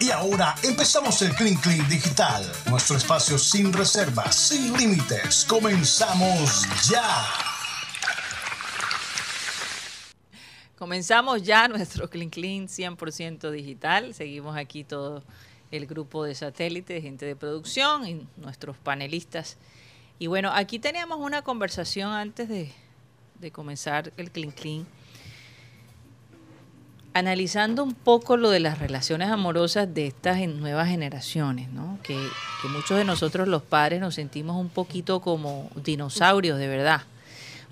Y ahora empezamos el Clean Clean Digital, nuestro espacio sin reservas, sin límites. Comenzamos ya. Comenzamos ya nuestro Clean Clean 100% digital. Seguimos aquí todo el grupo de satélite, gente de producción y nuestros panelistas. Y bueno, aquí teníamos una conversación antes de, de comenzar el Clean Clean analizando un poco lo de las relaciones amorosas de estas nuevas generaciones, ¿no? que, muchos de nosotros los padres nos sentimos un poquito como dinosaurios, de verdad,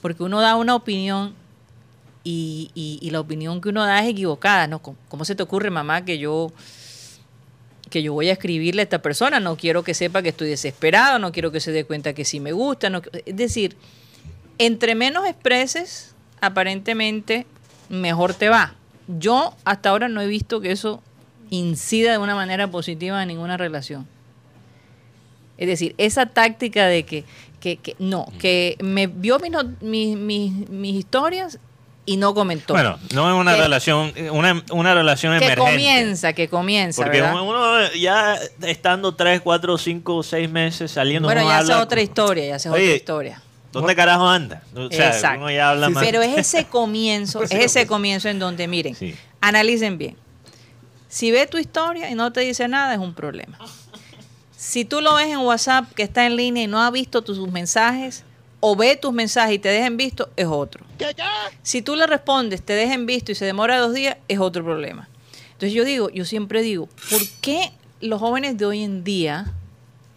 porque uno da una opinión y, la opinión que uno da es equivocada. ¿Cómo, se te ocurre, mamá, que yo que yo voy a escribirle a esta persona? No quiero que sepa que estoy desesperado, no quiero que se dé cuenta que sí me gusta. Es decir, entre menos expreses, aparentemente mejor te va yo hasta ahora no he visto que eso incida de una manera positiva en ninguna relación. Es decir, esa táctica de que, que, que no, que me vio mis, mis, mis, historias y no comentó. Bueno, no es una relación, una, una relación emergente. Que comienza, que comienza. Porque uno ya estando tres, cuatro, cinco, seis meses saliendo. Bueno, ya hace otra historia, ya hace otra historia. ¿Dónde carajo anda? O sea, Uno ya habla más. Pero es ese comienzo, es ese comienzo en donde, miren, analicen bien. Si ve tu historia y no te dice nada, es un problema. Si tú lo ves en WhatsApp que está en línea y no ha visto tus mensajes, o ve tus mensajes y te dejen visto, es otro. Si tú le respondes, te dejen visto y se demora dos días, es otro problema. Entonces yo digo, yo siempre digo, ¿por qué los jóvenes de hoy en día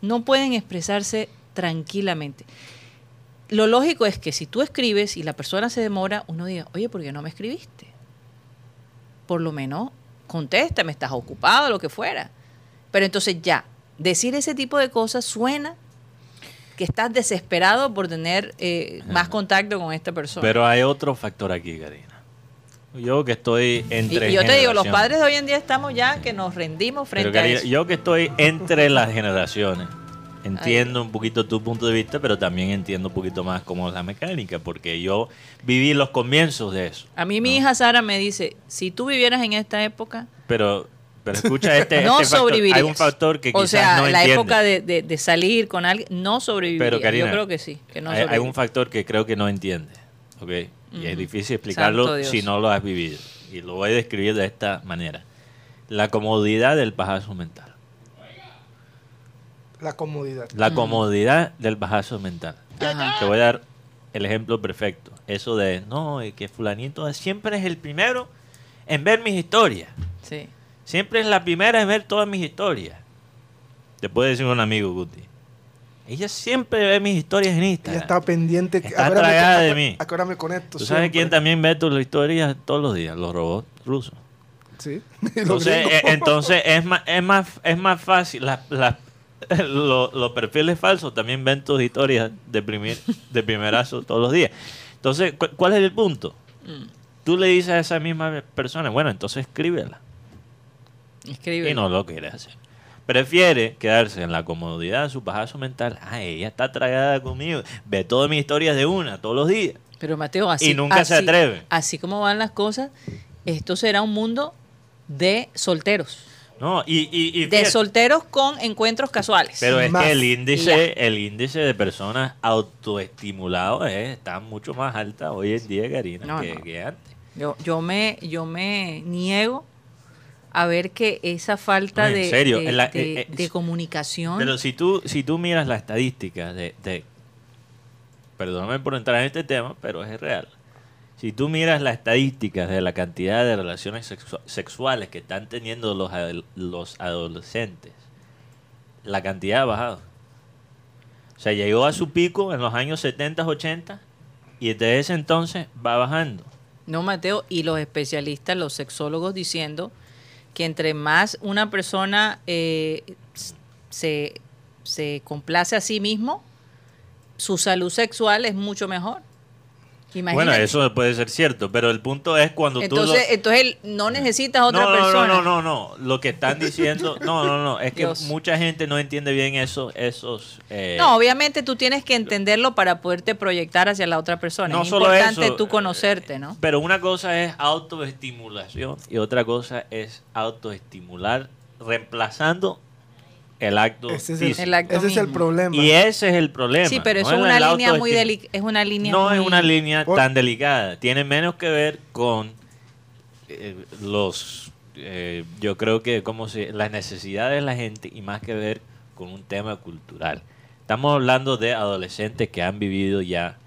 no pueden expresarse tranquilamente? Lo lógico es que si tú escribes y la persona se demora, uno diga, oye, ¿por qué no me escribiste? Por lo menos contéstame, estás ocupado, lo que fuera. Pero entonces ya, decir ese tipo de cosas suena que estás desesperado por tener eh, más contacto con esta persona. Pero hay otro factor aquí, Karina. Yo que estoy entre. Y yo te digo, los padres de hoy en día estamos ya que nos rendimos frente a eso. Yo que estoy entre las generaciones Entiendo un poquito tu punto de vista, pero también entiendo un poquito más cómo es la mecánica, porque yo viví los comienzos de eso. A mí mi hija Sara me dice, si tú vivieras en esta época... Pero, pero escucha, este, no este hay un factor que quizás o sea, la época de, salir con alguien, no sobreviviría. Pero yo creo que sí. Que no hay, un factor que creo que no entiende, ¿ok? Y es difícil explicarlo si no lo has vivido. Y lo voy a describir de esta manera. La comodidad del pajazo mental. La comodidad. La comodidad del bajazo mental. Te voy a dar el ejemplo perfecto. Eso de, no, que fulanito siempre es el primero en ver mis historias. Sí. Siempre es la primera en ver todas mis historias. Te puede decir un amigo, Guti. Ella siempre ve mis historias en Instagram. Ella está pendiente. Está tragada de mí. Acuérdame con esto. ¿Tú sabes quién también ve tus historias todos los días? Los robots rusos. Sí. Entonces, eh, entonces es, más, es, más, es más fácil. Las, las, los perfiles falsos también ven tus historias de, primer, de primerazo todos los días. Entonces, ¿cuál es el punto? Mm. Tú le dices a esa misma persona, bueno, entonces escríbela. Escríbela. Y no lo quiere hacer. Prefiere quedarse en la comodidad de su pajazo mental. Ah, ella está tragada conmigo. Ve todas mis historias de una, todos los días. Pero Mateo, así. Y nunca se atreve. Así como van las cosas, esto será un mundo de solteros. No, y, de solteros con encuentros casuales. Pero es que el índice, el índice de personas autoestimulados está mucho más alta hoy en día, Karina, que, antes. Yo, yo me, yo me niego a ver que esa falta de, de, eh, eh, comunicación. Pero si tú, si tú miras la estadística de, de perdóname por entrar en este tema, pero es real si tú miras las estadísticas de la cantidad de relaciones sexuales que están teniendo los, adolescentes, la cantidad ha bajado. O sea, llegó a su pico en los años 70, 80 y desde ese entonces va bajando. No, Mateo, y los especialistas, los sexólogos diciendo que entre más una persona eh, se, se complace a sí mismo, su salud sexual es mucho mejor. Bueno, eso puede ser cierto, pero el punto es cuando tú... Lo... Entonces no necesitas otra no, persona. No, no, no, no, lo que están diciendo... No, no, no, es que mucha gente no entiende bien eso, esos... Eh, no, obviamente tú tienes que entenderlo para poderte proyectar hacia la otra persona. No es solo importante tú conocerte, ¿no? Pero una cosa es autoestimulación y otra cosa es autoestimular reemplazando el acto Ese es físico. el, El acto ese es el mismo. problema. Y ese es el problema. Sí, pero no eso es una línea muy estim- delicada. Es una línea No muy... es una línea Por- tan delicada. Tiene menos que ver con eh, los, eh, yo creo que como se, las necesidades de la gente y más que ver con un tema cultural. Estamos hablando de adolescentes que han vivido ya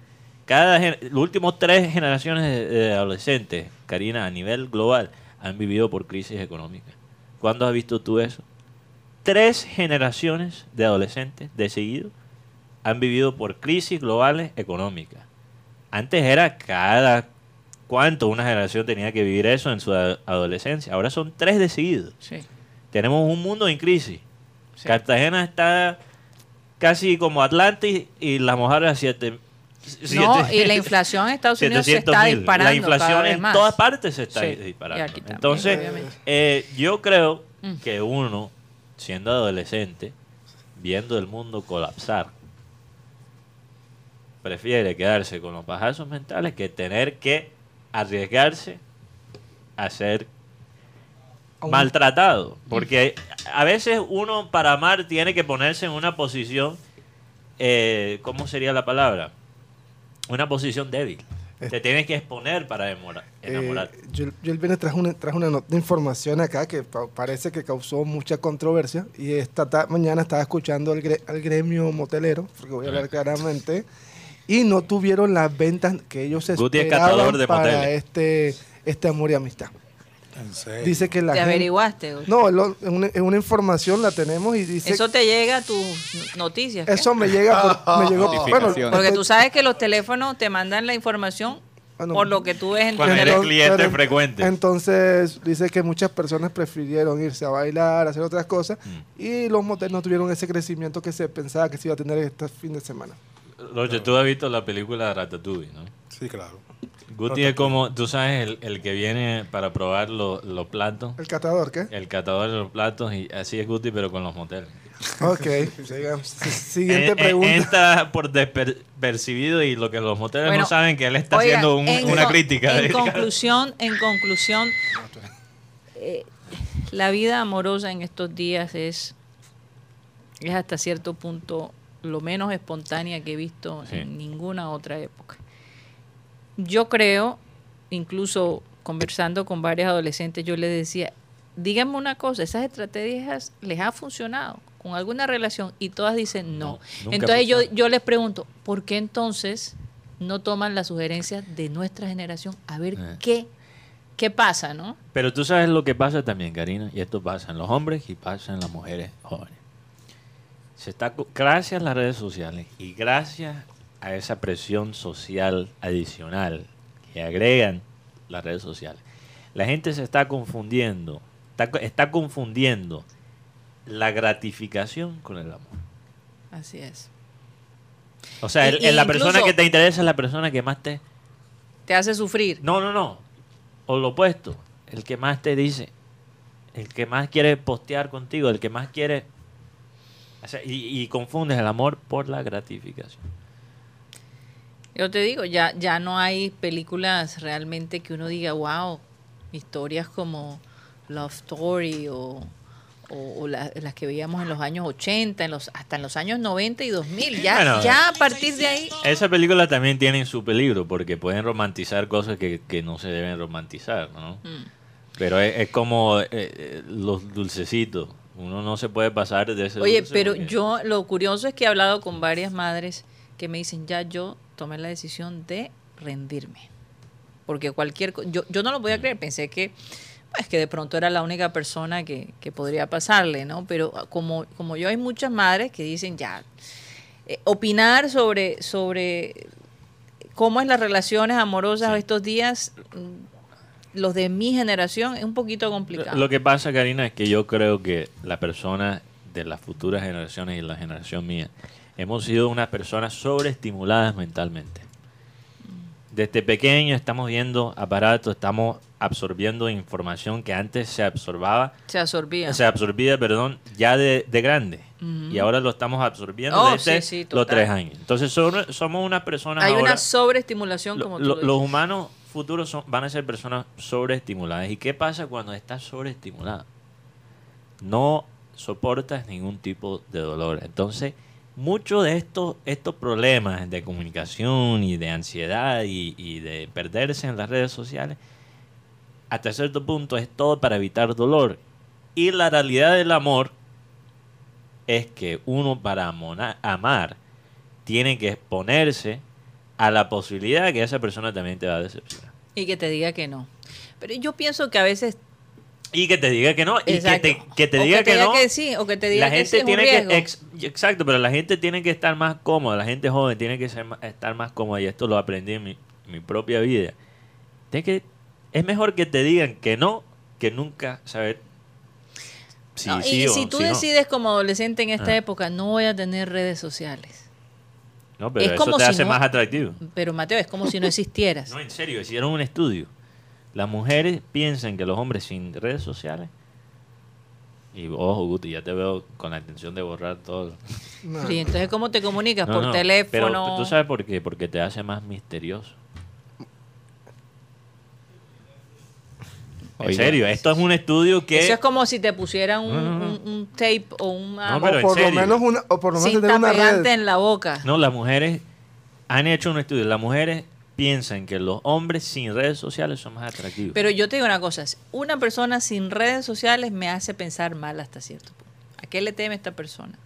cada las últimas tres generaciones de, de adolescentes, Karina, a nivel global, han vivido por crisis económicas. ¿Cuándo has visto tú eso? Tres generaciones de adolescentes de seguido han vivido por crisis globales económicas. Antes era cada cuánto una generación tenía que vivir eso en su adolescencia. Ahora son tres de seguido. Sí. Tenemos un mundo en crisis. Sí. Cartagena está casi como Atlantis y las mujeres a siete. No, siete- y la inflación en Estados Unidos se 700 está mil. disparando La inflación en todas partes se está Sí, disparando. también, Entonces, eh, yo creo Mm. que uno, siendo adolescente, viendo el mundo colapsar, prefiere quedarse con los pajazos mentales que tener que arriesgarse a ser maltratado. Porque a veces uno para amar tiene que ponerse en una posición, eh, ¿cómo sería la palabra? Una posición débil. Te tienes que exponer para Eh, enamorarte. yo, yo el viernes traje una, traje una nota de información acá que pa- parece que causó mucha controversia y esta ta- mañana estaba escuchando al, gre- al gremio motelero, porque voy a hablar claramente, y no tuvieron las ventas que ellos esperaban para moteles. este, este amor y amistad. En serio. Dice que la ¿Te gente- averiguaste? No, lo- en una, en una información la tenemos y dice... Eso te llega a tus noticias. ¿qué? Eso me llega por, me llegó, bueno. Porque tú sabes que los teléfonos te mandan la información Bueno, por lo que tú ves en tu Cuando eres cliente pero- frecuente. Entonces dice que muchas personas prefirieron irse a bailar, hacer otras cosas Mm. y los moteles no tuvieron ese crecimiento que se pensaba que se iba a tener este fin de semana. Roche, tú has visto la película Ratatouille, ¿no? Sí, claro. Guti es como, tú sabes, el, el que viene para probar lo- los platos, ¿El catador qué? el catador de los platos, y así es Guti, pero con los moteles. Ok, sigamos. Siguiente En- en- pregunta. Entra por despercibido y lo que los moteles Bueno, no saben que él está Oigan, haciendo un- en una con- crítica. En conclusión, en conclusión, eh, la vida amorosa en estos días es, es hasta cierto punto lo menos espontánea que he visto Sí. en ninguna otra época. Yo creo, incluso conversando con varios adolescentes, yo les decía, díganme una cosa, esas estrategias les ha funcionado con alguna relación y todas dicen no. Entonces yo, yo les pregunto, ¿por qué entonces no toman las sugerencias de nuestra generación a ver Eh. qué, qué pasa, ¿no? Pero tú sabes lo que pasa también, Karina, y esto pasa en los hombres y pasa en las mujeres jóvenes. Se está, gracias a las redes sociales y gracias a esa presión social adicional que agregan las redes sociales, la gente se está confundiendo, está, co- está confundiendo la gratificación con el amor. Así es. O sea, Y- el- la persona que te interesa es la persona que más te... Te hace sufrir. No, no, no. O lo opuesto. El que más te dice. El que más quiere postear contigo. El que más quiere... o sea, y, y confundes el amor por la gratificación. Yo te digo, ya, ya no hay películas realmente que uno diga, wow, historias como Love Story o, o- o la- las que veíamos en los años 80, en los, hasta en los años 90 y 2000. Ya, Bueno, ya a partir de ahí, Esa película también tiene su peligro porque pueden romantizar cosas que, que no se deben romantizar, ¿no? Mm. Pero es, es como eh, eh, los dulcecitos. Uno no se puede pasar de ese Oye, dulce pero porque- yo lo curioso es que he hablado con varias madres que me dicen, ya yo tomé la decisión de rendirme. Porque cualquier yo, yo no lo podía creer, pensé que pues que de pronto era la única persona que, que podría pasarle, ¿no? Pero como, como yo hay muchas madres que dicen ya, eh, opinar sobre, sobre cómo es las relaciones amorosas Sí. estos días, mm, los de mi generación, es un poquito complicado. Lo que pasa, Karina, es que yo creo que la persona de las futuras generaciones y la generación mía hemos sido unas personas sobreestimuladas mentalmente. Desde pequeño estamos viendo aparatos, estamos absorbiendo información que antes se absorbaba, Se absorbía. se absorbía, perdón, ya de, de grande. Y ahora lo estamos absorbiendo Oh, desde sí, sí, los tres años. Entonces somos unas personas Hay ahora... una sobreestimulación, Lo- como tú lo- lo los humanos futuros son- van a ser personas sobreestimuladas. ¿Y qué pasa cuando estás sobreestimulado? no soportas ningún tipo de dolor. Entonces, muchos de estos, estos problemas de comunicación y de ansiedad y, y de perderse en las redes sociales, hasta cierto punto es todo para evitar dolor. Y la realidad del amor es que uno para amar tiene que exponerse a la posibilidad de que esa persona también te va a decepcionar. Y que te diga que no. Pero yo pienso que a veces... Y que te diga que no. Y que te, que te diga que, no. Que sí, o que te diga la gente que tiene que Exacto, pero la gente tiene que estar más cómoda. La gente joven tiene que ser, estar más cómoda. Y esto lo aprendí en mi, mi propia vida. que, es mejor que te digan que no que nunca saber si sí, y si tú decides como adolescente en esta ah. época, no voy a tener redes sociales. No, pero eso te hace más atractivo. Pero Mateo, es como si no existieras. no, en serio, hicieron un estudio las mujeres piensan que los hombres sin redes sociales y ojo, Guti, ya te veo con la intención de borrar todo. Sí, entonces ¿cómo te comunicas? ¿Por teléfono? Pero tú sabes por qué, porque te hace más misterioso. En serio, esto es un estudio que... Eso es como si te pusieran un, tape o una... No, por lo menos una, o por lo menos una red. en la boca. No, las mujeres han hecho un estudio. Las mujeres piensan que los hombres sin redes sociales son más atractivos. Pero yo te digo una cosa, una persona sin redes sociales me hace pensar mal hasta cierto punto. ¿A qué le teme esta persona?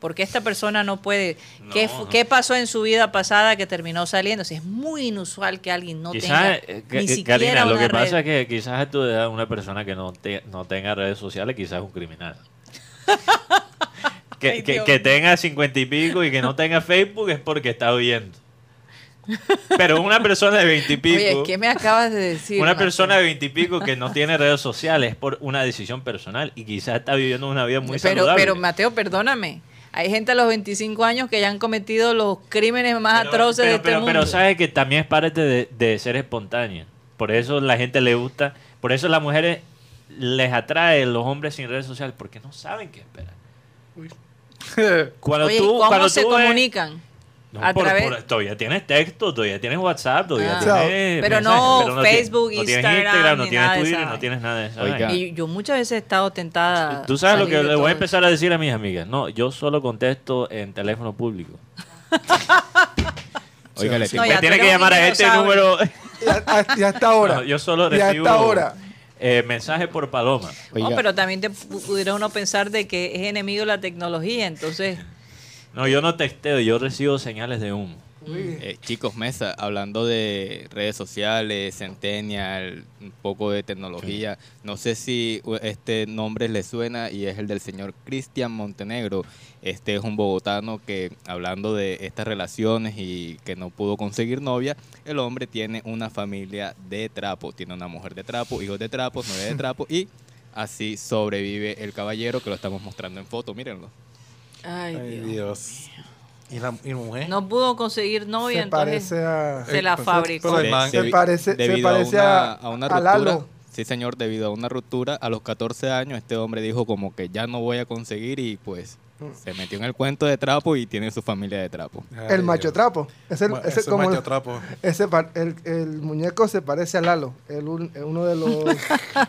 Porque esta persona no puede... ¿Qué, ¿Qué, pasó en su vida pasada que terminó saliendo? Si es muy inusual que alguien no tenga eh, ni siquiera lo que pasa es que quizás a tu edad una persona que no, no tenga redes sociales quizás es un criminal. que, que, que tenga cincuenta y pico y que no tenga Facebook es porque está huyendo. Pero una persona de veintipico. Oye, ¿qué me acabas de decir? Una persona de veintipico que no tiene redes sociales es por una decisión personal y quizás está viviendo una vida muy pero, saludable. Pero, Mateo, perdóname. Hay gente a los 25 años que ya han cometido los crímenes más atroces de este pero, mundo. Pero sabes que también es parte de, ser espontánea. Por eso la gente le gusta. Por eso las mujeres les atrae los hombres sin redes sociales porque no saben qué esperar. Cuando tú, ¿cómo cuando se comunican? Todavía tienes texto, todavía tienes WhatsApp, todavía ah. tienes. Pero no, Facebook, no Instagram. no tienes Twitter, no tienes nada de eso. Y yo muchas veces he estado tentada. Tú sabes lo que le voy a empezar a decir a mis amigas. No, yo solo contesto en teléfono público. Oiga, me tiene que llamar a este número. Y hasta ahora. yo solo recibo. ahora. Eh, mensaje por paloma. No, pero también te pudiera uno pensar de que es enemigo de la tecnología, entonces no, yo no texteo, yo recibo señales de humo. Eh, chicos, Mesa, hablando de redes sociales, Centennial, un poco de tecnología, no sé si este nombre le suena y es el del señor Cristian Montenegro. Este es un bogotano que, hablando de estas relaciones y que no pudo conseguir novia, el hombre tiene una familia de trapo, tiene una mujer de trapo, hijos de trapo, nueve de trapo y así sobrevive el caballero que lo estamos mostrando en foto, mírenlo. Ay, Dios. ¿Y la, mujer? No pudo conseguir novia, se entonces parece a, se la fabricó. Se, parece, se parece a, a, una ruptura. Sí, señor, debido a una ruptura, a los 14 años este hombre dijo como que ya no voy a conseguir y pues se metió en el cuento de trapo y tiene su familia de trapo. el macho trapo. Es el, ese, como macho trapo. Ese, el, el, muñeco se parece a Lalo, el, uno de los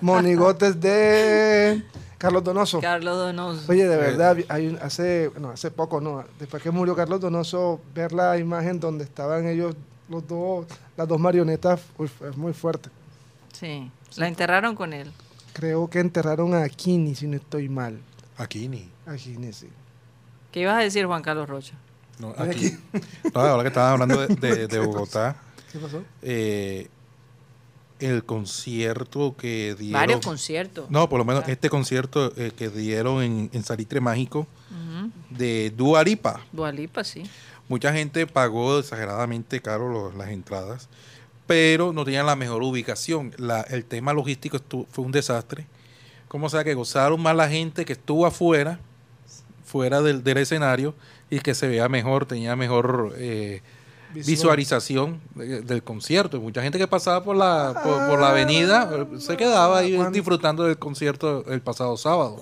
monigotes de Carlos Donoso. Carlos Donoso. Oye, de verdad, hay hace, no, hace poco, no, después que murió Carlos Donoso, ver la imagen donde estaban ellos, los dos, las dos marionetas, es muy fuerte. Sí, la enterraron con él. Creo que enterraron a Kini, si no estoy mal. A Kini. A Kini, sí. ¿Qué ibas a decir, Juan Carlos Rocha? No, aquí. ahora que estaba hablando de, de, Bogotá. ¿Qué pasó? Eh, el concierto que dieron. Varios conciertos. No, por lo menos este concierto eh, que dieron en, en Salitre Mágico de Dualipa. Dualipa, sí. Mucha gente pagó exageradamente caro las entradas, pero no tenían la mejor ubicación. La, el tema logístico fue un desastre. Como sea que gozaron más la gente que estuvo afuera, fuera del, del escenario, y que se vea mejor, tenía mejor. Eh, visualización del concierto. Mucha gente que pasaba por la, por, la avenida eh, se quedaba ahí disfrutando del concierto el pasado sábado.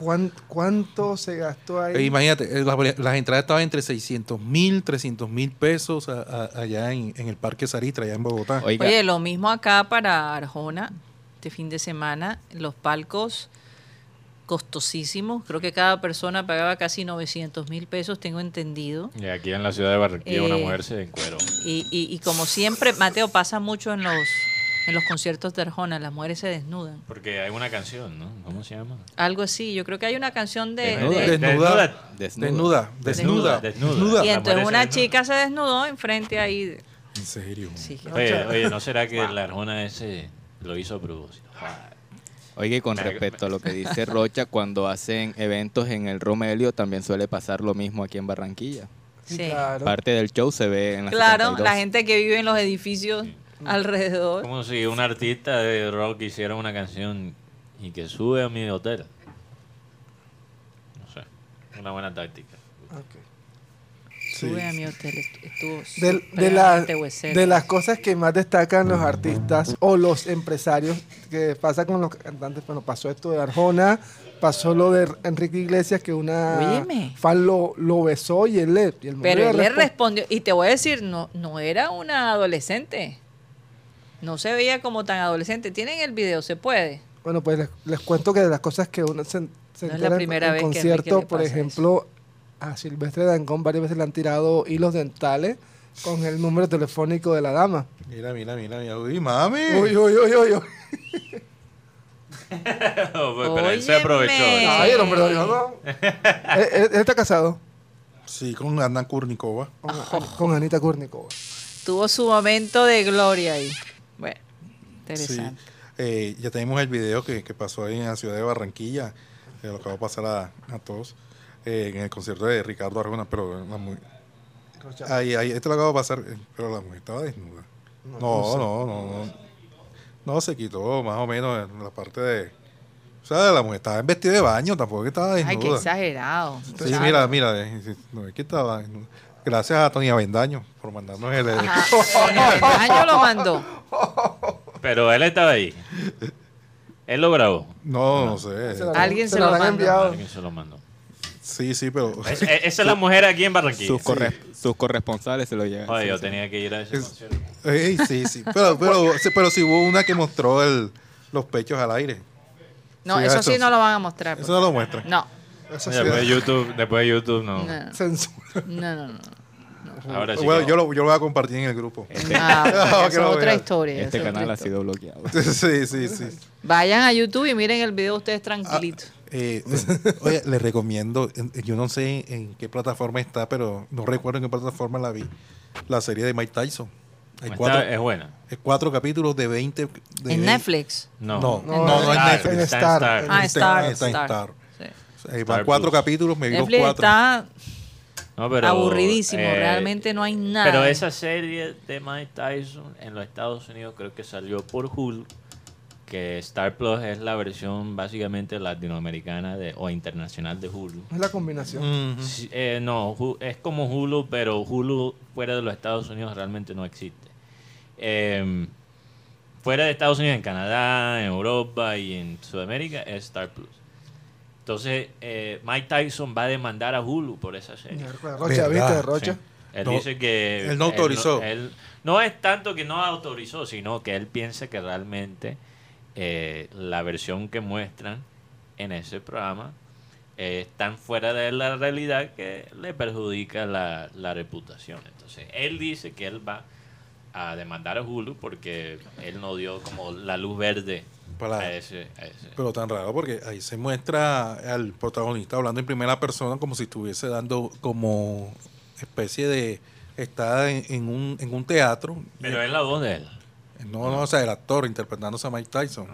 ¿Cuánto se gastó ahí? Eh, imagínate, eh, las, entradas estaban entre 600 mil, 300 mil pesos allá en, el Parque Saritra, allá en Bogotá. Oye, lo mismo acá para Arjona, este fin de semana, los palcos costosísimos. Creo que cada persona pagaba casi 900 mil pesos, tengo entendido. Y aquí en la ciudad de Barranquilla una eh, mujer se encueró. Y, y, y, como siempre, Mateo, pasa mucho en los en los conciertos de Arjona, las mujeres se desnudan. Porque hay una canción, ¿no? ¿Cómo se llama? Algo así, yo creo que hay una canción de... Desnuda. Desnuda. Desnuda. Desnuda. Y entonces una chica se desnudó enfrente ahí. ¿En serio? Sí. Oye, oye, ¿no será que la Arjona ese lo hizo a propósito? Oye, con respecto a lo que dice Rocha, cuando hacen eventos en el Romelio, también suele pasar lo mismo aquí en Barranquilla. Sí. Parte del show se ve en la Claro, la gente que vive en los edificios alrededor. Como si un artista de rock hiciera una canción y que sube a mi hotel. No sé, una buena táctica. Sube a mi hotel, estuvo de, de, de las cosas que más destacan los artistas o los empresarios, que pasa con los cantantes, bueno, pasó esto de Arjona, pasó lo de Enrique Iglesias, que una fan lo, lo, besó y él le... Pero él le respondió, y te voy a decir, no, no era una adolescente. No se veía como tan adolescente. ¿Tienen el video? ¿Se puede? Bueno, pues les, cuento que de las cosas que uno se, se no es la primera en vez concierto, por ejemplo, a Silvestre Dangón varias veces le han tirado hilos dentales con el número telefónico de la dama. Mira, mira, mira, mira. Uy, mami. Uy, uy, uy, uy. uy. pero él se aprovechó. Ay, el hombre no. ¿Él, está casado? Sí, con Ana Kurnikova. Con, con Anita Kurnikova. Tuvo su momento de gloria ahí. Bueno, interesante. Eh, ya tenemos el video que, pasó ahí en la ciudad de Barranquilla, eh, lo que va a pasar a, todos, eh, en el concierto de Ricardo Arjona, pero la muy... Ahí, ahí, esto lo acabo de pasar, pero la mujer estaba desnuda. No, no, no, no, no. se quitó más o menos en la parte de... O sea, la mujer estaba en vestido de baño, tampoco que estaba desnuda. Ay, qué exagerado. Sí, mira, mira, no es que estaba desnuda. Gracias a Tony Avendaño por mandarnos el. Tony Avendaño lo mandó. Pero él estaba ahí. Él lo grabó. No, no, sé. Alguien se, lo, mandó. Alguien se lo mandó. Sí, sí, pero. esa es la mujer aquí en Barranquilla. Sus, sus corresponsales se lo llevan. Oye, yo tenía que ir a ese concierto. sí, sí. Pero, pero, pero sí hubo una que mostró el, los pechos al aire. No, eso sí no lo van a mostrar. Eso no lo muestran. No después, de YouTube, después de YouTube, no. No, Censura. No, no, no. Ahora sí bueno, yo, lo, yo lo voy a compartir en el grupo. Este, ah, es otra historia. Este canal ha sido bloqueado. sí, sí, sí. Vayan a YouTube y miren el video ustedes tranquilitos. Ah, eh, oye, les recomiendo, yo no sé en qué plataforma está, pero no recuerdo en qué plataforma la vi, la serie de Mike Tyson. Hay cuatro, es buena. Es cuatro capítulos de 20. De ¿En Netflix? No, no, no, no, en Netflix. En Star. Ah, Star. Está en Star. Van cuatro capítulos, me vi los cuatro. está aburridísimo, eh, realmente no hay nada. Pero esa serie de Mike Tyson en los Estados Unidos creo que salió por Hulu, que Star Plus es la versión básicamente latinoamericana de, o internacional de Hulu. Es la combinación. Eh, no, es como Hulu, pero Hulu fuera de los Estados Unidos realmente no existe. Em, fuera de Estados Unidos, en Canadá, en Europa y en Sudamérica es Star Plus. Entonces, eh, Mike Tyson va a demandar a Hulu por esa serie. Rocha, ¿viste, Rocha? Él dice que... Él no autorizó. no es tanto que no autorizó, sino que él piensa que realmente eh, la versión que muestran en ese programa es tan fuera de la realidad que le perjudica la, la reputación. Entonces, él dice que él va a demandar a Hulu porque él no dio como la luz verde pero tan raro porque ahí se muestra al protagonista hablando en primera persona como si estuviese dando como especie de... Está en, un, en un teatro. Pero es la voz de él. No, no, o sea, el actor interpretándose a Mike Tyson.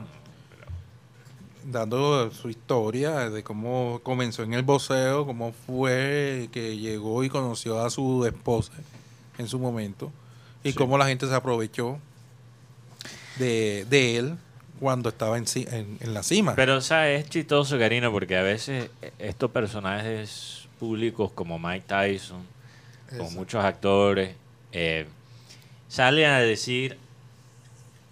Dando su historia de cómo comenzó en el boxeo, cómo fue que llegó y conoció a su esposa en su momento y cómo la gente se aprovechó de, de él cuando estaba en, en, la cima. Pero, o sea, es chistoso, Karina, porque a veces estos personajes públicos como Mike Tyson, como muchos actores, eh, salen a decir,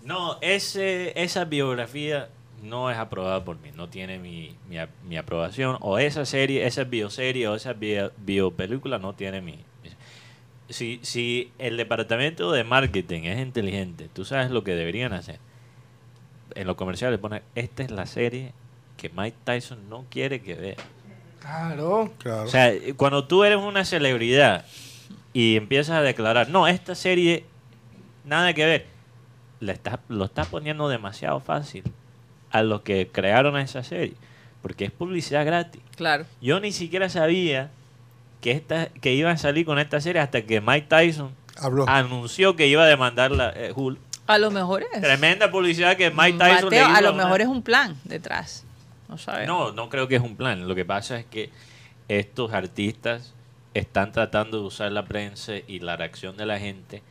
no, ese, esa biografía no es aprobada por mí, no tiene mi, mi, aprobación, o esa serie, esa bioserie o esa bio, biopelícula no tiene mi... Si, si el departamento de marketing es inteligente, tú sabes lo que deberían hacer en los comerciales pone, esta es la serie que Mike Tyson no quiere que vea. Claro. Claro. O sea, cuando tú eres una celebridad y empiezas a declarar, no, esta serie, nada que ver, le lo estás poniendo demasiado fácil a los que crearon esa serie, porque es publicidad gratis. Claro. Yo ni siquiera sabía que, esta, que iban a salir con esta serie hasta que Mike Tyson Habló. anunció que iba a demandar la eh, Hulu. A lo mejor es. Tremenda publicidad que Mike Tyson le hizo a lo una- mejor es un plan detrás. No sabes. No, no creo que es un plan. Lo que pasa es que estos artistas están tratando de usar la prensa y la reacción de la gente.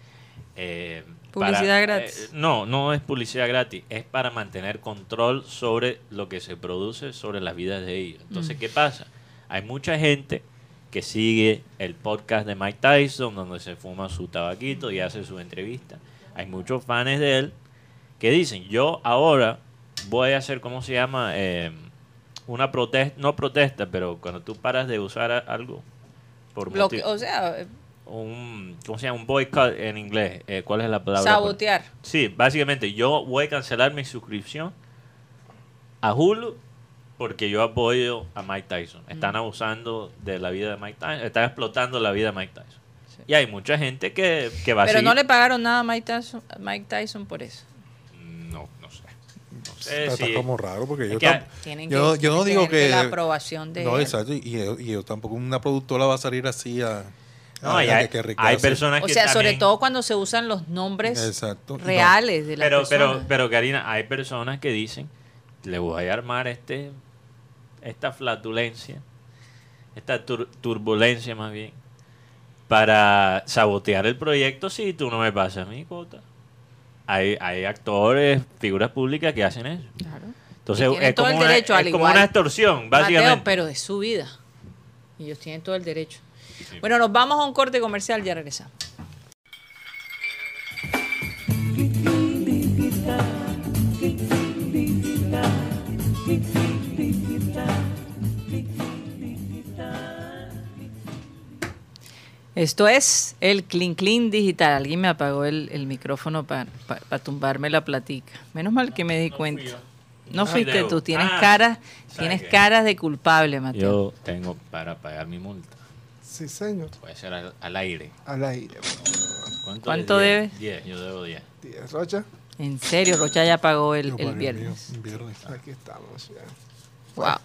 eh, Publicidad para- gratis. eh, no, no es publicidad gratis. Es para mantener control sobre lo que se produce sobre las vidas de ellos. Entonces, Mm. ¿qué pasa? Hay mucha gente que sigue el podcast de Mike Tyson, donde se fuma su tabaquito y hace su entrevista. Hay muchos fans de él que dicen, yo ahora voy a hacer, ¿cómo se llama? Eh, una protesta, no protesta, pero cuando tú paras de usar algo por Bloque- o sea, eh, un, ¿cómo se llama? Un boycott en inglés. Eh, ¿Cuál es la palabra? sabotear. Sí, básicamente yo voy a cancelar mi suscripción a Hulu porque yo apoyo a Mike Tyson. Están abusando de la vida de Mike Tyson, están explotando la vida de Mike Tyson. Y hay mucha gente que, que va a Pero no le pagaron nada a Mike Tyson, a Mike Tyson por eso. No, no sé. No sé Está, como raro porque yo, que- tam- Tienen yo, que, yo no digo que... la aprobación de no, él. exacto. Y, yo- y yo tampoco una productora va a salir así a... No, hay, que hay personas O que sea, sobre todo cuando se usan los nombres Exacto. No. reales de las pero, pero, personas. pero Karina, hay personas que dicen, le voy a armar este, esta flatulencia, esta tur- turbulencia más bien, para sabotear el proyecto si tú no me pasas mi cuota. Hay, hay actores, figuras públicas que hacen eso. Claro. Entonces es todo como, el una, es como igual. una extorsión, básicamente. Mateo, pero es su vida. Y ellos tienen todo el derecho. Bueno, nos vamos a un corte comercial, ya regresamos. Esto es el Clean Clean Digital. Alguien me apagó el, el micrófono para tumbarme la platica. Menos mal que me di cuenta. No Ah, fuiste tú. Tienes Ah, caras, ¿sabes tienes caras de culpable, Mateo. Yo tengo para pagar mi multa. Sí, señor. Puede ser al, al aire. Al aire. ¿Cuánto, ¿Cuánto es? debes? 10, yo debo 10. 10, Rocha. En serio, Rocha ya pagó el, el viernes. mío, viernes. Aquí estamos ya. Wow.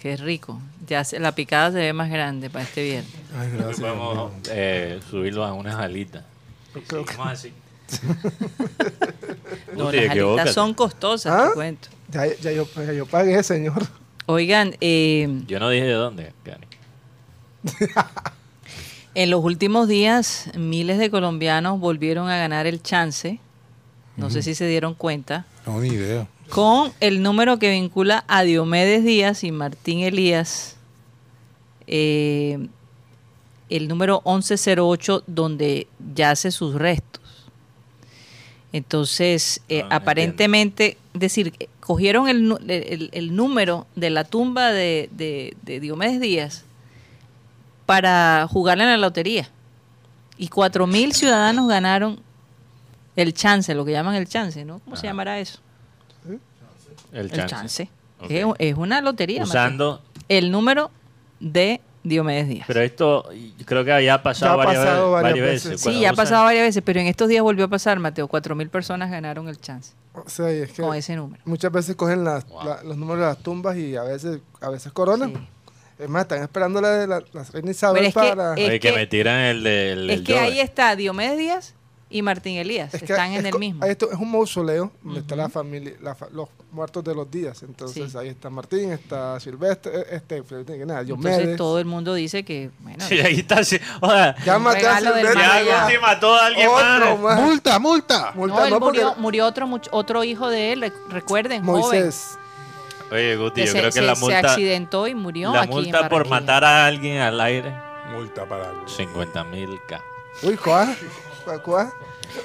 Qué rico. Ya se- la picada se ve más grande para este viernes. Ay, gracias. Podemos eh, subirlo a unas alitas. Creo que- así. No, las alitas son costosas, ¿Ah? te cuento. Ya, ya yo, ya yo pagué, señor. Oigan, eh, Yo no dije de dónde, Cari. en los últimos días miles de colombianos volvieron a ganar el chance, no sé si se dieron cuenta, No, ni idea. con el número que vincula a Diomedes Díaz y Martín Elías, eh, el número 1108, donde yace sus restos. Entonces, eh, Ah, aparentemente, es decir, cogieron el, nu- el- el número de la tumba de, de- de Diomedes Díaz para jugarle en la lotería. Y cuatro mil ciudadanos ganaron el chance, lo que llaman el chance, ¿no? ¿Cómo se llamará eso? El El chance. chance. Ok. Es, es una lotería. Mateo. Usando. El número de Diomedes Díaz. Pero esto creo que ya ha pasado, Ya ha varias, pasado varias varias veces. veces. sí, ya ha pasado varias veces, pero en estos días volvió a pasar, Mateo. Cuatro mil personas ganaron el chance O sea, y es que con ese número. muchas veces cogen las- Wow. la- los números de las tumbas y a veces, a veces coronan. Sí. Es más, están esperando la de la, la reina Isabel es que, para... eh, Oye, que, que- me tiran el del. Es del que Joe. ahí está Diomedes Díaz y Martín Elías. Es que Están es en el mismo. esto es un mausoleo donde está Ujú. la familia, la fa- los muertos de los días. Entonces Sí. ahí está Martín, está Silvestre, eh, este, que nada, Entonces Diomedes. todo el mundo dice que, bueno, Sí, ahí está. Sí. O sea, Ya maté a Silvestre. ya. Guti mató a alguien Otro más. más. ¡Multa, multa! Multa, no, él no, porque murió, murió otro, much- otro hijo de él, rec- recuerden, joven, Moisés. Oye, Guti, que yo se, creo que se- la se multa. accidentó y murió La aquí en multa por matar a alguien al aire, Multa para... 50 mil K. Uy, ¿cuál? ¿Cuál?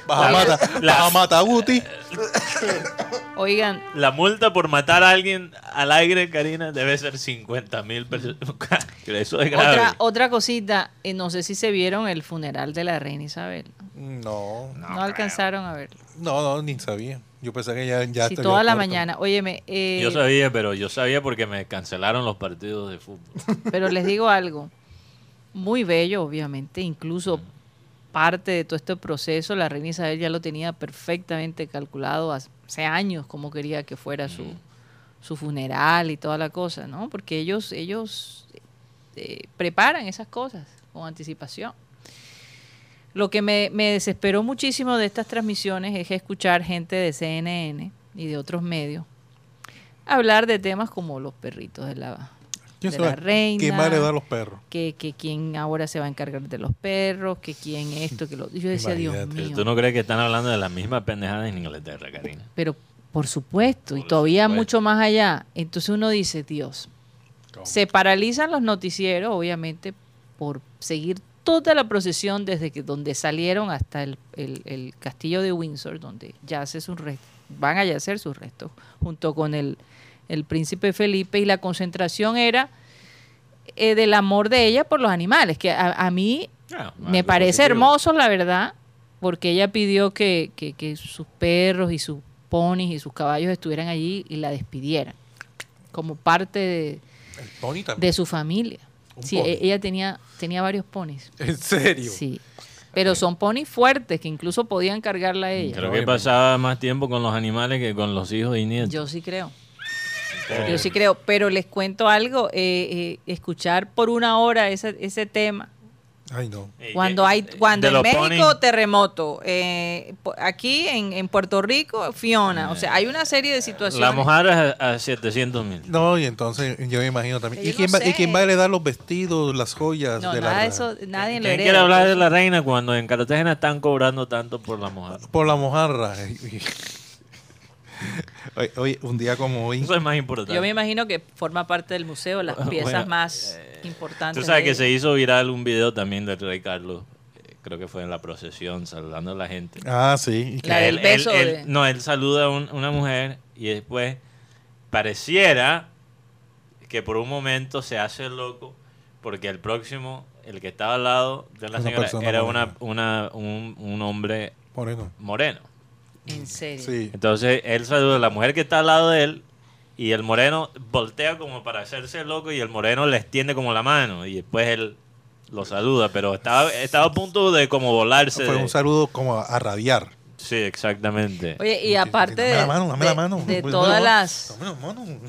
Vas a matar, vas a matar a Guti. Oigan, La multa por matar a alguien al aire, Karina, debe ser 50 mil pesos. Eso es grave. otra, otra cosita, eh, no sé si se vieron el funeral de la reina Isabel. No, No, alcanzaron a verlo. no, no, ni sabía. Yo pensé que ya, ya Sí, toda la muerto. mañana. Óyeme, eh, Yo sabía, pero yo sabía porque me cancelaron los partidos de fútbol. pero les digo algo. Muy bello, obviamente. Incluso parte de todo este proceso, la reina Isabel ya lo tenía perfectamente calculado hace años cómo quería que fuera su, su funeral y toda la cosa, ¿no? Porque ellos, ellos eh, preparan esas cosas con anticipación. Lo que me, me desesperó muchísimo de estas transmisiones es escuchar gente de CNN y de otros medios hablar de temas como los perritos de la, ¿Quién de sabe? la reina. ¿Quién da a los perros? que, que quién ahora se va a encargar de los perros, que quién esto, que lo... Yo decía, Dios Imagínate, mío. ¿Tú no crees que están hablando de la misma pendejada en Inglaterra, Karina? Pero por supuesto, y Por todavía supuesto. mucho más allá. Entonces uno dice, Dios, ¿Cómo? se paralizan los noticieros, obviamente, por seguir toda la procesión desde que donde salieron hasta el, el- el castillo de Windsor, donde yace sus restos, van a yacer sus restos, junto con el, el príncipe Felipe, y la concentración era eh, del amor de ella por los animales, que a, a mí Ah, me parece positivo. hermoso, la verdad, porque ella pidió que, que- que sus perros y sus ponis y sus caballos estuvieran allí y la despidieran, como parte de, su familia. Sí, pony. e- ella tenía, tenía varios ponis. ¿En serio? Sí. Pero son ponis fuertes que incluso podían cargarla a ella. Creo que pasaba más tiempo con los animales que con los hijos y nietos. Yo sí creo. Yo sí creo. Pero les cuento algo. eh, eh, escuchar por una hora ese, ese tema. Ay, no. Eh, Cuando eh, hay, cuando de en México terremoto, eh, aquí en, en Puerto Rico Fiona, o sea, hay una serie de situaciones. La mojarra a, a 700 mil. No, y entonces yo me imagino también. Yo ¿Y quién, no va, ¿Y quién va a heredar los vestidos, las joyas no, de nada la de eso, nadie lo ¿Quién hereda. quiere hablar de la reina cuando en Cartagena están cobrando tanto por la mojarra? Por la mojarra. Oye, un día como hoy. Eso es más importante. Yo me imagino que forma parte del museo, las piezas Bueno, más importantes. Tú sabes que se hizo viral un video también del rey Carlos. eh, Creo que fue en la procesión, saludando a la gente. Ah, sí. y que- La del Él- beso él- de- no, él saluda a un- una mujer y después pareciera que por un momento se hace loco porque el próximo, el que estaba al lado de la Una señora, era una, una, un, un hombre Moreno. moreno. En serio. Sí. Entonces él saluda a la mujer que está al lado de él y el moreno voltea como para hacerse loco y el moreno le extiende como la mano y después él lo saluda, pero estaba, estaba a punto de como volarse. Fue un saludo como a, rabiar. Sí, exactamente. Oye, y aparte de, todas la las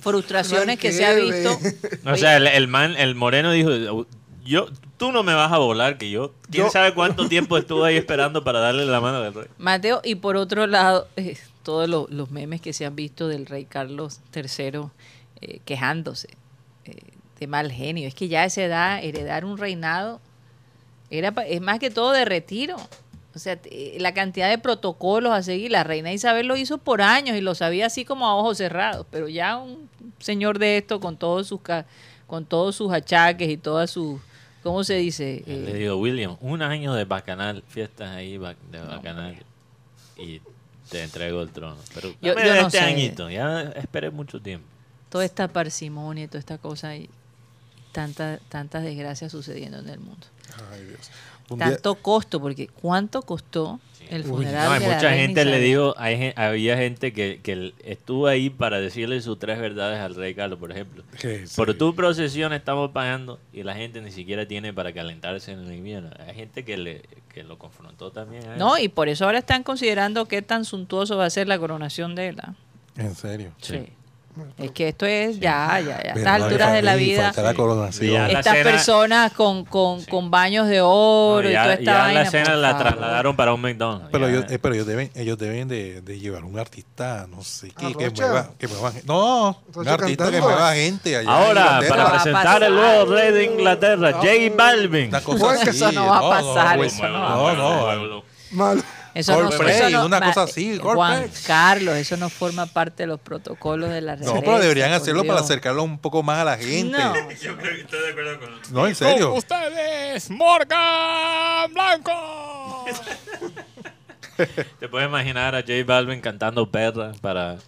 frustraciones que se ha visto, O sea, el, el man, el moreno dijo, yo, tú no me vas a volar, que yo, quién Yo- sabe cuánto tiempo estuve ahí esperando para darle la mano del rey. Mateo, y por otro lado, eh, todos lo- los memes que se han visto del rey Carlos III eh, quejándose eh, de mal genio. Es que ya a esa edad, heredar un reinado era pa- es más que todo de retiro. O sea, la cantidad de protocolos a seguir. La reina Isabel lo hizo por años y lo sabía así como a ojos cerrados. Pero ya un señor de esto con todos sus ca- con todos sus achaques y todas sus ¿cómo se dice? Le Eh, digo, William, un año de bacanal, fiestas ahí de bacanal y te entrego el trono. Pero Yo- yo no este sé. añito, ya esperé mucho tiempo. toda esta parsimonia y toda esta cosa y tanta, tantas desgracias sucediendo en el mundo. Ay, Dios. Un día- Tanto costo, porque ¿cuánto costó el funeral No, hay mucha gente, le digo, hay, había gente que, que estuvo ahí para decirle sus tres verdades al rey Carlos, por ejemplo. sí. Por tu procesión estamos pagando y la gente ni siquiera tiene para calentarse en el invierno. Hay gente que, le, que lo confrontó también. a él. No, y por eso ahora están considerando qué tan suntuoso va a ser la coronación de él. ¿ah? En serio. Sí. Es que esto es ya, ya, ya. A estas alturas de la vida, estas cena- personas con, con, Sí. con baños de oro No, y toda esta ya vaina. la cena por la trasladaron para un McDonald's. Pero, ellos, eh, pero ellos deben, ellos deben de, de llevar un artista, no sé, que, ¿A que mueva, que mueva No, un artista que mueva gente allá. Ahora, para presentar el nuevo rey de Inglaterra, J Balvin. Una cosa Pues que así. eso no va a pasar, eso no no, no. no. Malo. Eso no, una cosa así. Juan Carlos, eso no forma parte de los protocolos de la No, pero deberían hacerlo para acercarlo un poco más a la gente. No. Yo creo que estoy de acuerdo con No, en serio. ustedes, Morgan Blanco. Te puedes imaginar a J Balvin cantando perra para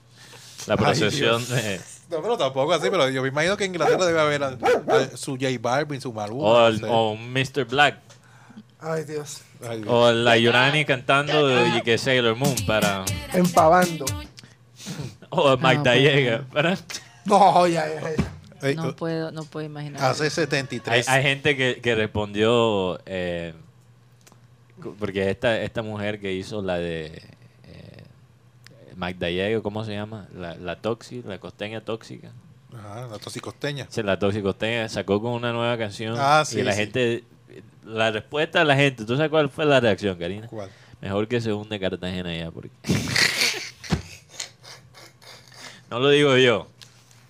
la procesión de... No, pero tampoco así, pero yo me imagino que en Inglaterra debe haber su J Balvin, su Maluma. O, o Mr. Black. Ay, Dios. O la Yurani cantando de que Sailor Moon para. Empavando. O Mike Dallega para. No, ya, ya, No puedo, no puedo imaginar. Hace 73. Hay, hay gente que, que respondió. Eh, porque esta, esta mujer que hizo la de. Eh, Mike ¿cómo se llama? La, la tóxica, la costeña tóxica. Ajá, la toxicosteña. Sí, la toxicosteña sacó con una nueva canción. Ah, sí, y la gente la respuesta de la gente, ¿tú sabes cuál fue la reacción, Karina? ¿Cuál? Mejor que se hunde Cartagena ya, porque... no lo digo yo,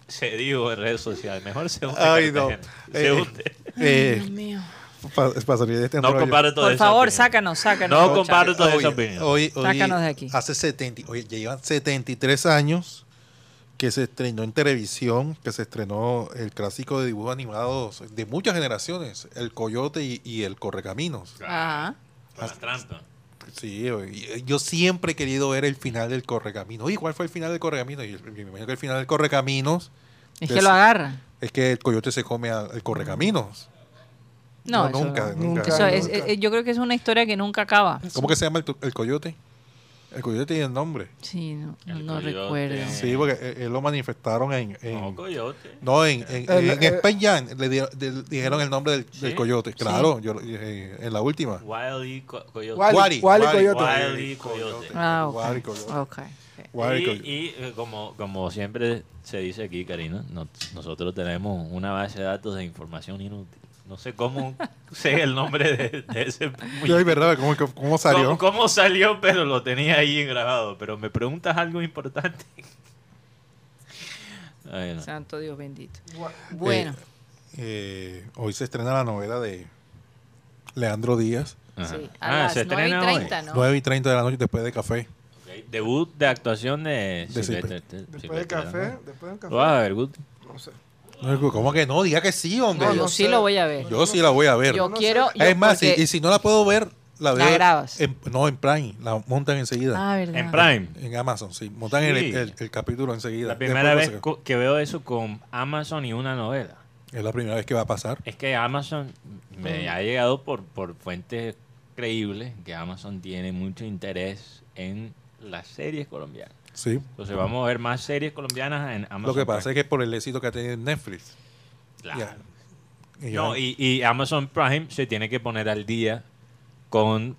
se dijo en redes sociales, mejor se hunde Ay, Cartagena. No. Se eh, hunde. Eh, Dios mío. este no compare todo Por favor, sácanos, sácanos. No compare toda esa opinión. Hoy, sácanos de aquí. Hace 70, oye, ya llevan 73 años que se estrenó en televisión, que se estrenó el clásico de dibujos animados de muchas generaciones, El Coyote y, El Correcaminos. Ajá. Las trampas. Sí, yo siempre he querido ver el final del Correcaminos. Oye, ¿cuál fue el final del Correcaminos? Y me imagino que el final del Correcaminos... Es, que lo agarra. Es que el coyote se come al Correcaminos. No, nunca, nunca. yo creo que es una historia que nunca acaba. ¿Cómo que se llama el coyote? El coyote tiene el nombre. Sí, no, no recuerdo. Sí, porque él, eh, lo manifestaron en, en no, coyote. No, en, en, en Spain le, dijeron el nombre del, coyote. Claro, yo, eh, en la última. Wiley Coyote. Wally, Coyote. Wally Coyote. Ah, okay. okay. Y, y eh, como, como siempre se dice aquí, Karina, nosotros tenemos una base de datos de información inútil. No sé cómo sé el nombre de, ese Yo, verdad, ¿cómo, cómo salió? ¿Cómo, salió? Pero lo tenía ahí grabado. Pero me preguntas algo importante. Santo Dios bendito. Bueno. Eh, eh, hoy se estrena la novela de Leandro Díaz. Sí, a ah, las 9 y 30, ¿no? 9 y 30 de la noche después de café. Debut de actuación de, de Después de café. Después de café. a ver, No sé. ¿Cómo que no? Diga que sí, hombre. yo sí lo voy a ver. Yo sí la voy a ver. Yo quiero. es más, y, si no la puedo ver, la veo. ¿La grabas? no, en Prime. La montan enseguida. Ah, ¿verdad? En Prime. En Amazon, sí. Montan El, capítulo enseguida. La primera vez que veo eso con Amazon y una novela. Es la primera vez que va a pasar. Es que Amazon me ha llegado por, por fuentes creíbles que Amazon tiene mucho interés en las series colombianas. Sí. Entonces vamos a ver más series colombianas en Amazon. Lo que pasa es que por el éxito que ha tenido Netflix. Claro. Y, no, y, Amazon Prime se tiene que poner al día con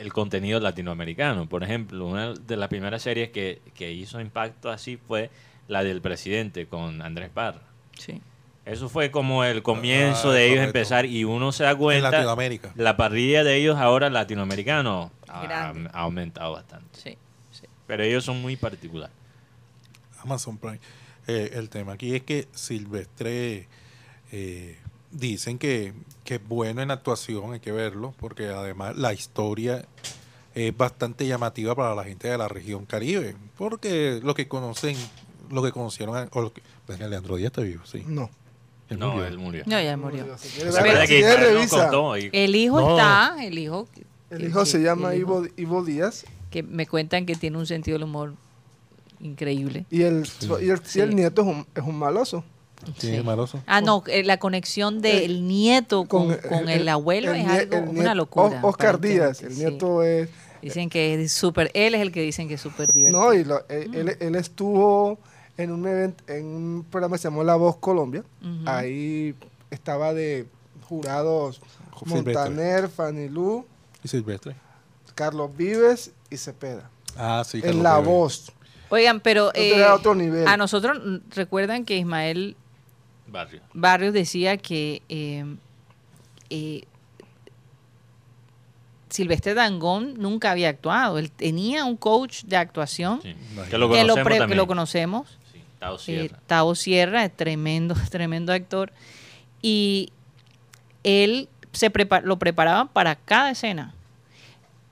el contenido latinoamericano. Por ejemplo, una de las primeras series que, hizo impacto así fue la del presidente con Andrés Parra. Sí. Eso fue como el comienzo de ellos empezar y uno se da cuenta. En Latinoamérica. La parrilla de ellos ahora latinoamericano ha, ha, aumentado bastante. Sí. Pero ellos son muy particulares. Amazon Prime. Eh, el tema aquí es que Silvestre eh, dicen que, que es bueno en actuación, hay que verlo, porque además la historia es bastante llamativa para la gente de la región Caribe, porque lo que conocen, lo que conocieron, o lo que, pues, Leandro Díaz está vivo, sí. No. no, él murió. No, ya murió. el hijo está, el hijo. El hijo se llama Ivo, Ivo Díaz que me cuentan que tiene un sentido del humor increíble. Y el, y el, nieto es un, es un maloso. Sí, maloso. Ah, no, eh, la conexión del nieto con, el, abuelo es algo, una locura. Oscar Díaz, el nieto es... Dicen que es súper, él es el que dicen que es súper divertido. No, y eh, mm. él, él, estuvo en un evento, en un programa que se llamó La Voz Colombia. Ahí estaba de jurados Montaner, Fanny Lu. Y Silvestre. Carlos Vives y Cepeda. Ah, sí. En la voz. Oigan, pero eh, otro nivel. a nosotros recuerdan que Ismael Barrios, decía que eh, eh, Silvestre Dangón nunca había actuado. Él tenía un coach de actuación que, lo conocemos, que lo conocemos. Tao Sierra. Tao Sierra, es tremendo, tremendo actor. Y él se lo preparaba para cada escena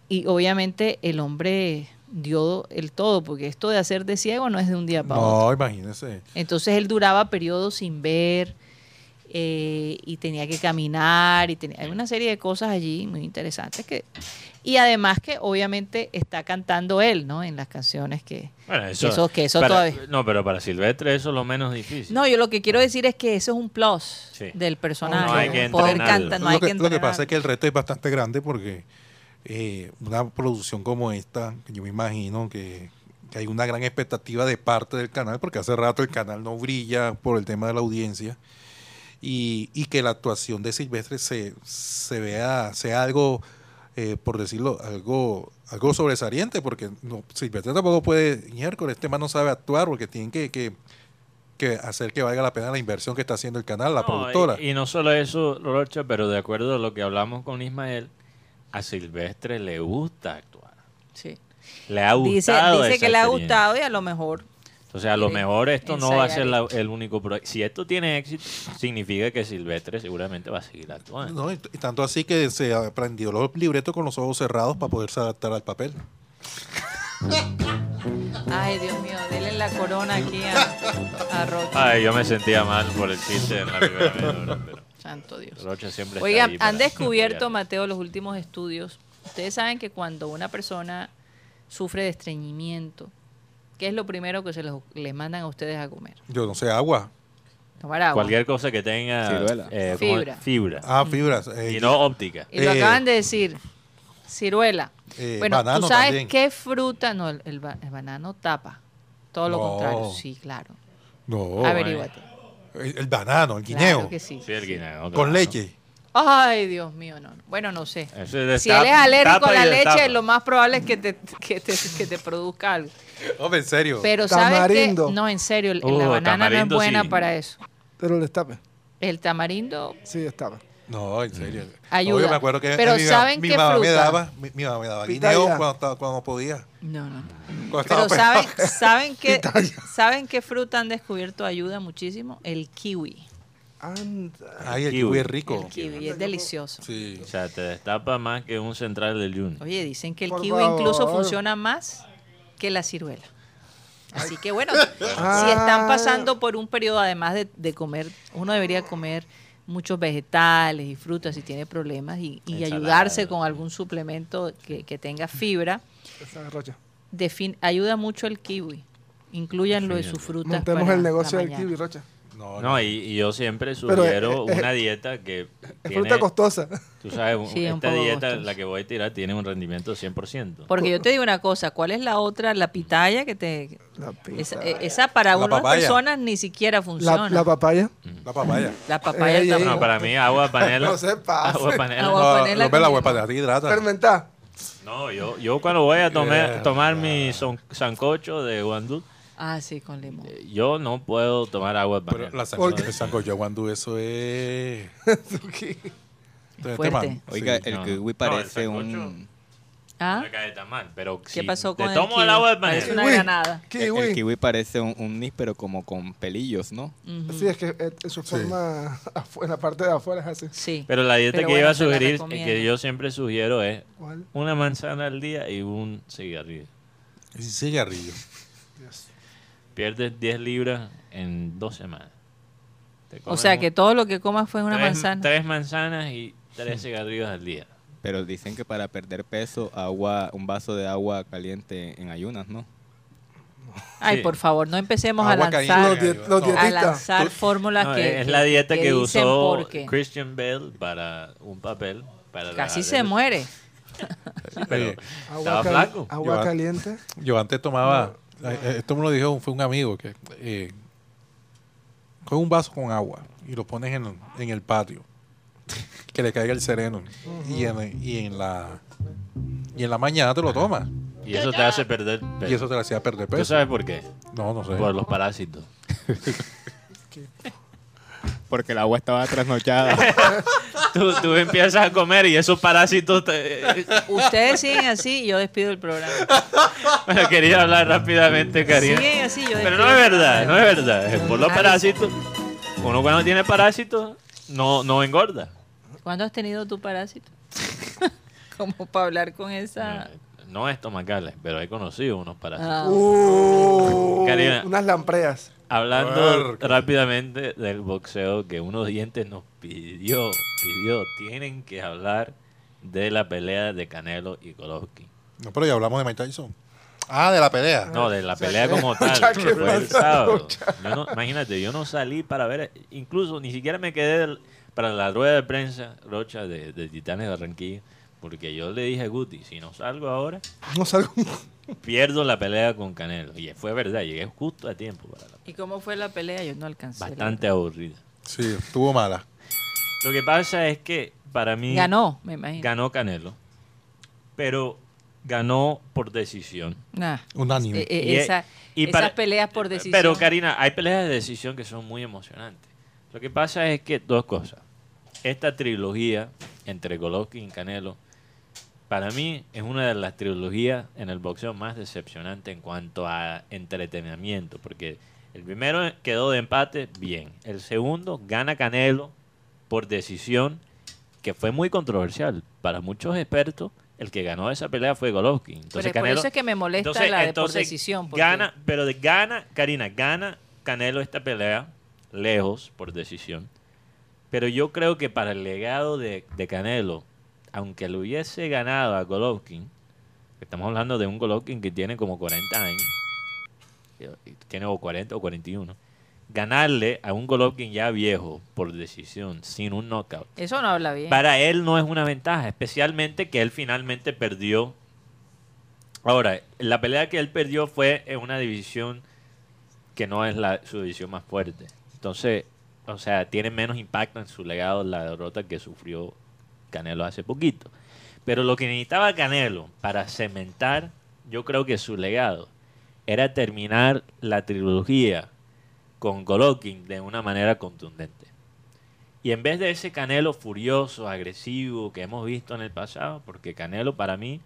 y obviamente el hombre dio el todo, porque esto de hacer de ciego no es de un día para otro. No, imagínese. Entonces él duraba periodos sin ver eh, y tenía que caminar y tenía, hay una serie de cosas allí muy interesantes que y además que obviamente está cantando él, ¿no? En las canciones que bueno, eso, que eso, todavía no, pero para Silvestre eso es lo menos difícil. No, yo lo que quiero decir es que eso es un plus del personaje. No, hay que poder cantar, no hay que, lo que pasa es que el reto es bastante grande porque eh, una producción como esta, yo me imagino que, hay una gran expectativa de parte del canal, porque hace rato el canal no brilla por el tema de la audiencia, y, y que la actuación de Silvestre se, se vea, sea algo, eh, por decirlo, algo algo sobresaliente, porque no, Silvestre tampoco puede, miércoles, este man no sabe actuar, porque tienen que, que que hacer que valga la pena la inversión que está haciendo el canal, la productora. Y, y, no solo eso, Rocha, pero de acuerdo a lo que hablamos con Ismael, a Silvestre le gusta actuar. Sí. Le ha gustado. Dice, que le ha gustado y a lo mejor. Entonces, a lo mejor esto no va a ser el único proyecto. Si esto tiene éxito, significa que Silvestre seguramente va a seguir actuando. No, y tanto así que se aprendió los libretos con los ojos cerrados para poderse adaptar al papel. Ay, Dios mío, denle la corona aquí a, a Ay, yo me sentía mal por el chiste en la primera pero... Santo Dios. siempre Oigan, han descubierto, Mateo, los últimos estudios. Ustedes saben que cuando una persona sufre de estreñimiento, ¿qué es lo primero que se les, mandan a ustedes a comer? Yo no sé, agua. Tomar agua. Cualquier cosa que tenga eh, fibra. fibra. Ah, fibras. Eh, y no óptica. Y lo acaban de decir. Ciruela. Eh, bueno, ¿tú sabes qué fruta? No, el, banano tapa. Todo lo contrario. Sí, claro. No. Averíguate. El, banano, el guineo. Claro que sí. Sí, el guineo. Con leche. Ay, Dios mío, no. Bueno, no sé. si él es alérgico a la leche, lo más probable es que te, que te, que te produzca algo. Hombre, en serio. Pero sabes que no, en serio, la uh, banana no es buena para eso. Pero el destape. El tamarindo. Sí, estaba. No, en serio. Ayuda. me acuerdo que Pero ¿saben mi, qué mamá fruta? me daba, mi, mi mamá me daba guineo cuando, cuando podía. No, no. Pero ¿saben, ¿saben, qué, ¿saben qué fruta han descubierto ayuda muchísimo? El kiwi. Anda. Ay, el kiwi, es rico. El kiwi es delicioso. Sí. O sea, te destapa más que un central del Jun. Oye, dicen que el kiwi incluso funciona más que la ciruela. Así que bueno, si están pasando por un periodo, además de, de comer, uno debería comer muchos vegetales y frutas si tiene problemas y, ayudarse con algún suplemento que, tenga fibra. ayuda mucho el kiwi. Incluyanlo en su fruta. Montemos el negocio del kiwi, Rocha. No, y, yo siempre sugiero una dieta que. Es fruta costosa. Tú sabes, esta dieta, la que voy a tirar, tiene un rendimiento 100%. Porque yo te digo una cosa: ¿cuál es la otra? La pitaya que te. Esa, para unas personas ni siquiera funciona. La, papaya. La papaya. La papaya No, para mí, agua panela. no se pasa. Agua panela. Agua panela. No, la agua panela hidrata. Fermentar. No, yo, yo cuando voy a tomar, tomar mi sancocho de guandú Ah, sí, con limón. Eh, yo no puedo tomar agua de Pero la sancocho eso es... Fuerte. Oiga, el kiwi parece un... ¿Ah? mal, pero ¿Qué pasó con te tomo el agua de panela. Parece una granada. El, kiwi parece un, un pero como con pelillos, ¿no? Sí, es que en eh, su forma, en la parte de afuera es así. Sí. Pero la dieta que iba a sugerir, que yo siempre sugiero es una manzana al día y un cigarrillo. Un cigarrillo. Pierdes 10 libras en dos semanas. O sea que todo lo que comas fue una manzana. Tres manzanas y tres cigarrillos al día. Pero dicen que para perder peso, agua, un vaso de agua caliente en ayunas, ¿no? Ay, por favor, no empecemos a lanzar, a lanzar fórmulas que... Es la dieta que, usó Christian Bell para un papel. Para Casi se muere. pero estaba flaco. Agua caliente. Yo antes tomaba esto me lo dijo, fue un amigo que eh, coge un vaso con agua y lo pones en, en el patio. Que le caiga el sereno. y, en, y, en, la y en la mañana te lo tomas. Y eso te hace perder peso. Y eso te hacía perder peso. ¿Tú sabes por qué? No, no sé. Por los parásitos. porque el agua estaba trasnochada. tú, empiezas a comer y esos parásitos Ustedes siguen así y yo despido el programa. bueno, quería hablar rápidamente, Karina. Siguen así, yo Pero no es verdad, no es verdad. Por los parásitos, uno cuando tiene parásitos no, no engorda. ¿Cuándo has tenido tu parásito? Como para hablar con esa... No, es estomacales, pero he conocido unos para ah. uh, unas lampreas. Hablando rápidamente del boxeo que unos dientes nos pidió, pidió, tienen que hablar de la pelea de Canelo y Golovkin. No, pero ya hablamos de Mike Tyson. Ah, de la pelea. No, de la pelea como tal. fue el sábado. imagínate, yo no salí para ver, incluso ni siquiera me quedé para la rueda de prensa, Rocha, de, de Titanes de Barranquilla, porque yo le dije a Guti, si no salgo ahora, no salgo. pierdo la pelea con Canelo. Y fue verdad, llegué justo a tiempo para la ¿Y cómo fue la pelea? Yo no alcancé. Bastante aburrida. Sí, estuvo mala. Lo que pasa es que para mí... Ganó, me imagino. Ganó Canelo. Pero ganó por decisión. Unánime. Eh, eh, esa, y esas peleas por decisión. Pero Karina, hay peleas de decisión que son muy emocionantes. Lo que pasa es que dos cosas. Esta trilogía entre Golovkin y Canelo, para mí es una de las trilogías en el boxeo más decepcionante en cuanto a entretenimiento, porque el primero quedó de empate, bien. El segundo gana Canelo por decisión, que fue muy controversial para muchos expertos el que ganó esa pelea fue Golovkin. Entonces, por eso es que me molesta la de por decisión. Gana, pero de, gana, Karina, gana Canelo esta pelea lejos por decisión. Pero yo creo que para el legado de, Canelo, aunque lo hubiese ganado a Golovkin, estamos hablando de un Golovkin que tiene como 40 años, tiene o 40 o 41 ganarle a un Golovkin ya viejo por decisión, sin un knockout. Eso no habla bien. Para él no es una ventaja, especialmente que él finalmente perdió. Ahora, la pelea que él perdió fue en una división que no es la, su división más fuerte. Entonces, o sea, tiene menos impacto en su legado la derrota que sufrió Canelo hace poquito. Pero lo que necesitaba Canelo para cementar, yo creo que su legado, era terminar la trilogía con Golovkin de una manera contundente. Y en vez de ese Canelo furioso, agresivo que hemos visto en el pasado, porque Canelo para mí,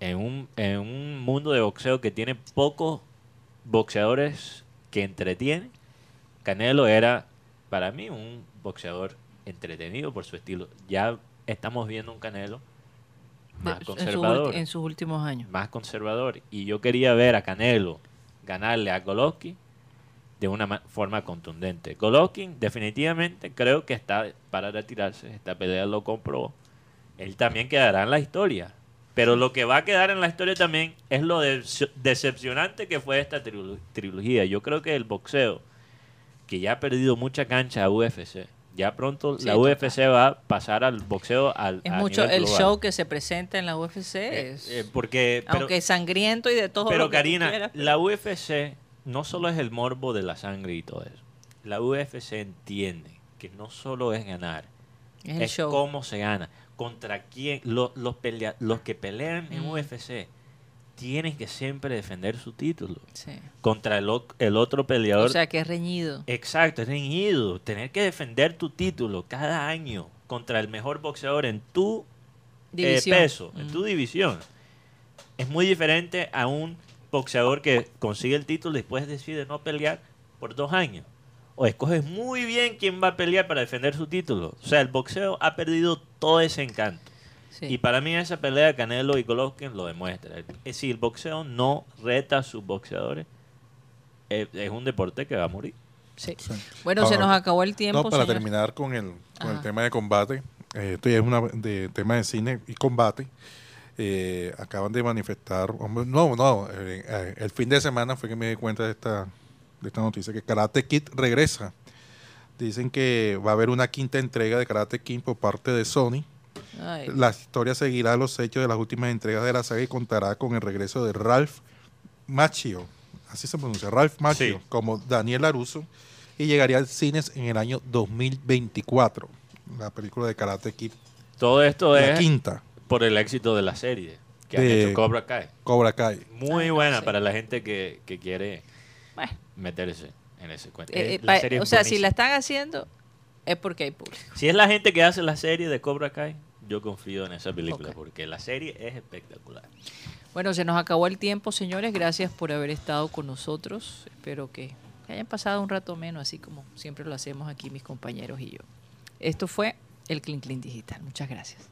en un, en un mundo de boxeo que tiene pocos boxeadores que entretienen, Canelo era para mí un boxeador entretenido por su estilo. Ya estamos viendo un Canelo más conservador. En, sus últimos años. Más conservador. Y yo quería ver a Canelo ganarle a Golovkin de una forma contundente. Golovkin definitivamente creo que está para retirarse, esta pelea lo compró. Él también quedará en la historia. Pero lo que va a quedar en la historia también es lo decepcionante que fue esta trilogía. Yo creo que el boxeo, que ya ha perdido mucha cancha a UFC, ya pronto la UFC va a pasar al boxeo al es mucho el show que se presenta en la UFC eh, es, eh, porque aunque sangriento y de todo pero Karina la UFC no solo es el morbo de la sangre y todo eso. La UFC entiende que no solo es ganar, es, cómo se gana. Contra quién, los, los, los que pelean en. UFC tienen que siempre defender su título. Contra el, el, otro peleador. O sea, que es reñido. Exacto, es reñido. Tener que defender tu título cada año contra el mejor boxeador en tu eh, peso, en tu mm. división. Es muy diferente a un boxeador que consigue el título y después decide no pelear por dos años. O escoges muy bien quién va a pelear para defender su título. O sea, el boxeo ha perdido todo ese encanto. Y para mí esa pelea Canelo y Golovkin lo demuestra. Es si el boxeo no reta a sus boxeadores, es, un deporte que va a morir. Sí. Bueno, se nos acabó el tiempo. No, para terminar con el, con el tema de combate, eh, esto ya es un de, tema de cine y combate. Eh, acaban de manifestar, no, no, eh, eh, el fin de semana fue que me di cuenta de esta, de esta noticia, que Karate Kid regresa. Dicen que va a haber una quinta entrega de Karate Kid por parte de Sony. La historia seguirá los hechos de las últimas entregas de la saga y contará con el regreso de Ralph Macchio, así se pronuncia, Ralph Macchio, como Daniel Aruso, y llegaría al cines en el año 2024, la película de Karate Kid. Todo esto la es quinta por el éxito de la serie que ha hecho Cobra Kai. Cobra Kai. Muy ah, buena para la gente que, quiere meterse en ese cuento. Eh, eh, o sea, si la están haciendo es porque hay público. Si es la gente que hace la serie de Cobra Kai, yo confío en esa película porque la serie es espectacular. Bueno, se nos acabó el tiempo, señores. Gracias por haber estado con nosotros. Espero que hayan pasado un rato menos, así como siempre lo hacemos aquí mis compañeros y yo. Esto fue el Clean Clean Digital. Muchas gracias.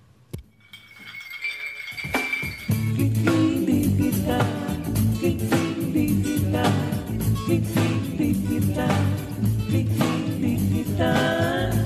Digital, digital, digital,